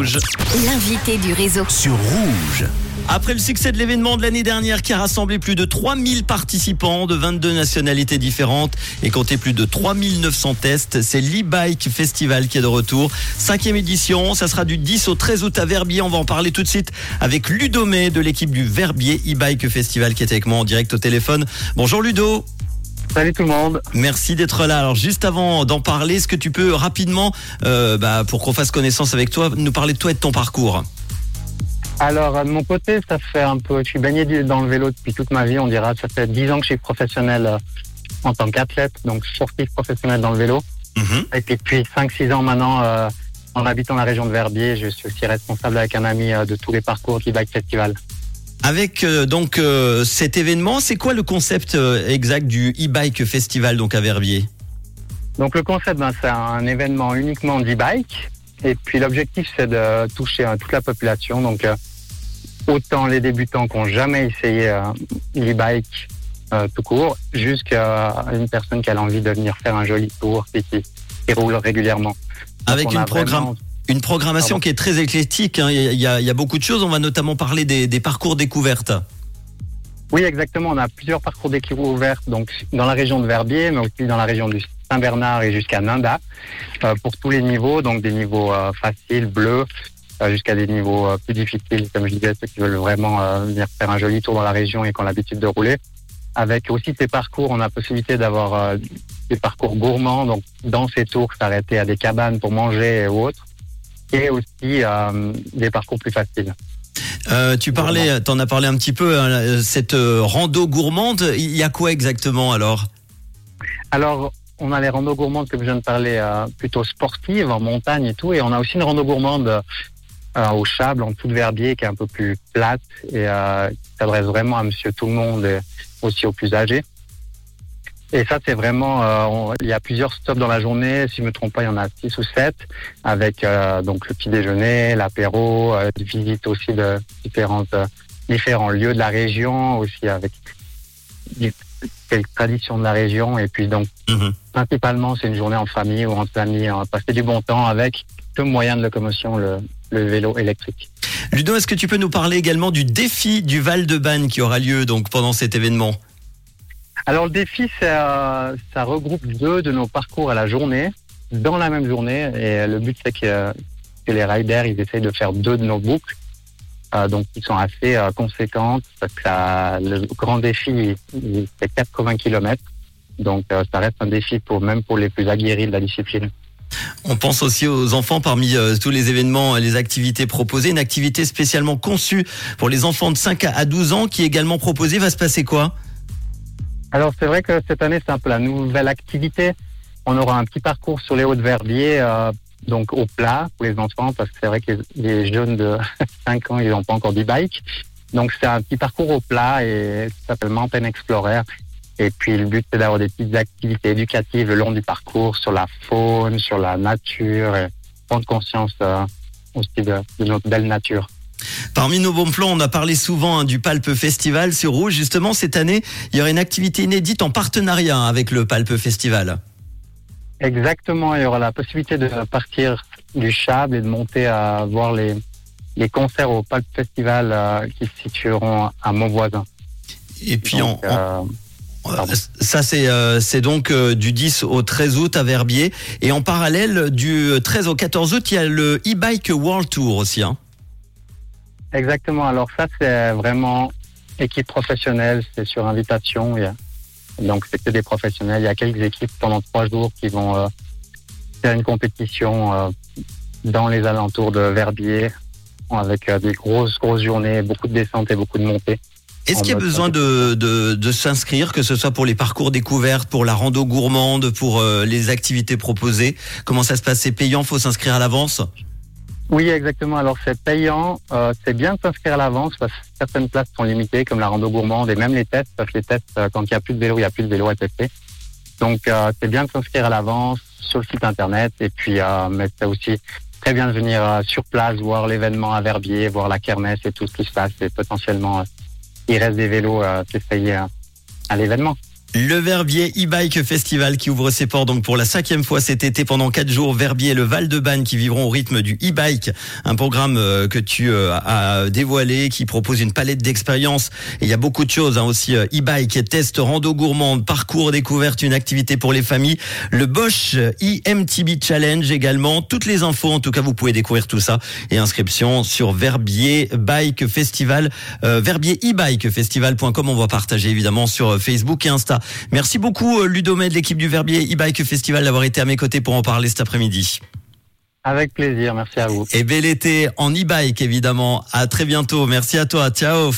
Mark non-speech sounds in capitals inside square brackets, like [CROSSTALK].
Rouge. L'invité du réseau. Sur Rouge. Après le succès de l'événement de l'année dernière qui a rassemblé plus de 3000 participants de 22 nationalités différentes et compté plus de 3900 tests, c'est l'e-bike festival qui est de retour. Cinquième édition, ça sera du 10 au 13 août à Verbier. On va en parler tout de suite avec Ludo May de l'équipe du Verbier e-bike festival qui est avec moi en direct au téléphone. Bonjour Ludo. Salut tout le monde. Merci d'être là. Alors juste avant d'en parler, est-ce que tu peux rapidement, euh, bah, pour qu'on fasse connaissance avec toi, nous parler de toi et de ton parcours? Alors, de mon côté, ça fait un peu. Je suis baigné dans le vélo depuis toute ma vie, on dira. Ça fait 10 ans que je suis professionnel euh, en tant qu'athlète, donc sportif professionnel dans le vélo. Mhm. Et puis depuis 5-6 ans maintenant, euh, en habitant la région de Verbier, je suis aussi responsable avec un ami euh, de tous les parcours du Bike Festival. Avec euh, donc euh, cet événement, c'est quoi le concept euh, exact du e-bike festival donc à Verbier? Donc le concept, ben, c'est un événement uniquement d'e-bike. Et puis l'objectif, c'est de toucher euh, toute la population. Donc autant les débutants qui n'ont jamais essayé l'e-bike tout court, jusqu'à une personne qui a envie de venir faire un joli tour et qui, qui roule régulièrement. Avec une, programme, une programmation Pardon. qui est très éclectique. hein. Il y, a, il y a beaucoup de choses. On va notamment parler des, des parcours découvertes. Oui, exactement. On a plusieurs parcours découvertes donc dans la région de Verbier, mais aussi dans la région du Saint-Bernard et jusqu'à Nanda, euh, pour tous les niveaux, donc des niveaux euh, faciles, bleus, euh, jusqu'à des niveaux plus difficiles, comme je disais, ceux qui veulent vraiment venir faire un joli tour dans la région et qui ont l'habitude de rouler. Avec aussi ces parcours, on a la possibilité d'avoir des parcours gourmands, donc dans ces tours, s'arrêter à des cabanes pour manger et autres, et aussi euh, des parcours plus faciles. Euh, tu parlais, t'en as parlé un petit peu. hein, cette euh, rando gourmande, il y a quoi exactement alors? Alors, on a les randos gourmandes, comme je viens de parler, euh, plutôt sportives, en montagne et tout. Et on a aussi une rando gourmande au Chable, en de Verbier, qui est un peu plus plate et qui s'adresse vraiment à monsieur tout le monde et aussi aux plus âgés. Et ça, c'est vraiment... euh, on- il y a plusieurs stops dans la journée. Si je me trompe pas, il y en a six ou sept, avec euh, donc le petit déjeuner, l'apéro, euh, des visites aussi de différentes, euh, différents lieux de la région, aussi avec quelques traditions de la région. Et puis donc, Mhm. principalement, c'est une journée en famille ou entre amis, on va passer du bon temps avec le moyen de locomotion, le, le vélo électrique. Ludo, est-ce que tu peux nous parler également du défi du Val de Banne qui aura lieu donc pendant cet événement? Alors le défi, c'est, ça regroupe deux de nos parcours à la journée, dans la même journée. Et le but, c'est que, les riders, ils essayent de faire deux de nos boucles. euh, donc, qui sont assez euh, conséquentes. Parce que le grand défi, fait 80 km. Donc, euh, ça reste un défi pour même pour les plus aguerris de la discipline. On pense aussi aux enfants parmi euh, tous les événements, les activités proposées. Une activité spécialement conçue pour les enfants de 5 à 12 ans qui est également proposée. Va se passer quoi? Alors c'est vrai que cette année c'est un peu la nouvelle activité. On aura un petit parcours sur les hauts de Verbier, euh, donc au plat pour les enfants, parce que c'est vrai que les, jeunes de [LAUGHS] 5 ans ils n'ont pas encore du bike. Donc c'est un petit parcours au plat et ça s'appelle Mountain Explorer. Et puis le but c'est d'avoir des petites activités éducatives le long du parcours sur la faune, sur la nature, et prendre conscience euh, aussi de, de notre belle nature. Parmi nos bons plans, on a parlé souvent hein, du Palpe Festival sur Rouge. Justement, cette année, il y aurait une activité inédite en partenariat avec le Palpe Festival. Exactement, il y aura la possibilité de partir du Chable et de monter à voir les, les concerts au Palp Festival euh, qui se situeront à Montvoisin. Et puis, Donc, en- en- euh, pardon. ça, c'est euh, donc euh, du 10 au 13 août à Verbier. Et en parallèle, du 13 au 14 août, il y a le e-bike World Tour aussi. hein. Exactement, alors ça c'est vraiment équipe professionnelle, c'est sur invitation. donc c'est que des professionnels. Il y a quelques équipes pendant trois jours qui vont euh, faire une compétition euh, dans les alentours de Verbier avec euh, des grosses, grosses journées, beaucoup de descentes et beaucoup de montées. Est-ce qu'il y a besoin de, de, de s'inscrire, que ce soit pour les parcours découvertes, pour la rando gourmande, pour les activités proposées? Comment ça se passe? C'est payant, faut s'inscrire à l'avance? Oui, exactement. Alors c'est payant. Euh, c'est bien de s'inscrire à l'avance parce que certaines places sont limitées, comme la rando gourmande et même les tests. Parce que les tests, euh, quand il n'y a plus de vélo, il n'y a plus de vélo à tester. Donc euh, c'est bien de s'inscrire à l'avance sur le site internet. Et puis, euh, mais c'est aussi très bien de venir euh, sur place, voir l'événement à Verbier, voir la kermesse et tout ce qui se passe. Et potentiellement, il reste des vélos s'essayer euh, à l'événement. Le Verbier e-bike festival qui ouvre ses portes donc pour la cinquième fois cet été pendant quatre jours. Verbier et le Val de Banne qui vivront au rythme du e-bike, un programme euh, que tu euh, as dévoilé qui propose une palette d'expériences. Il y a beaucoup de choses hein, aussi euh, e-bike, test, rando gourmande, parcours découverte, une activité pour les familles. Le Bosch IMTB Challenge également. Toutes les infos, en tout cas, vous pouvez découvrir tout ça et inscription sur Verbier Bike Festival, Verbier e-bike festival.com. On va partager évidemment sur Facebook et Insta. Merci beaucoup euh, de l'équipe du Verbier e-bike festival d'avoir été à mes côtés pour en parler cet après-midi. Avec plaisir, merci à vous. Et bel été en e-bike évidemment. À très bientôt. Merci à toi. Ciao.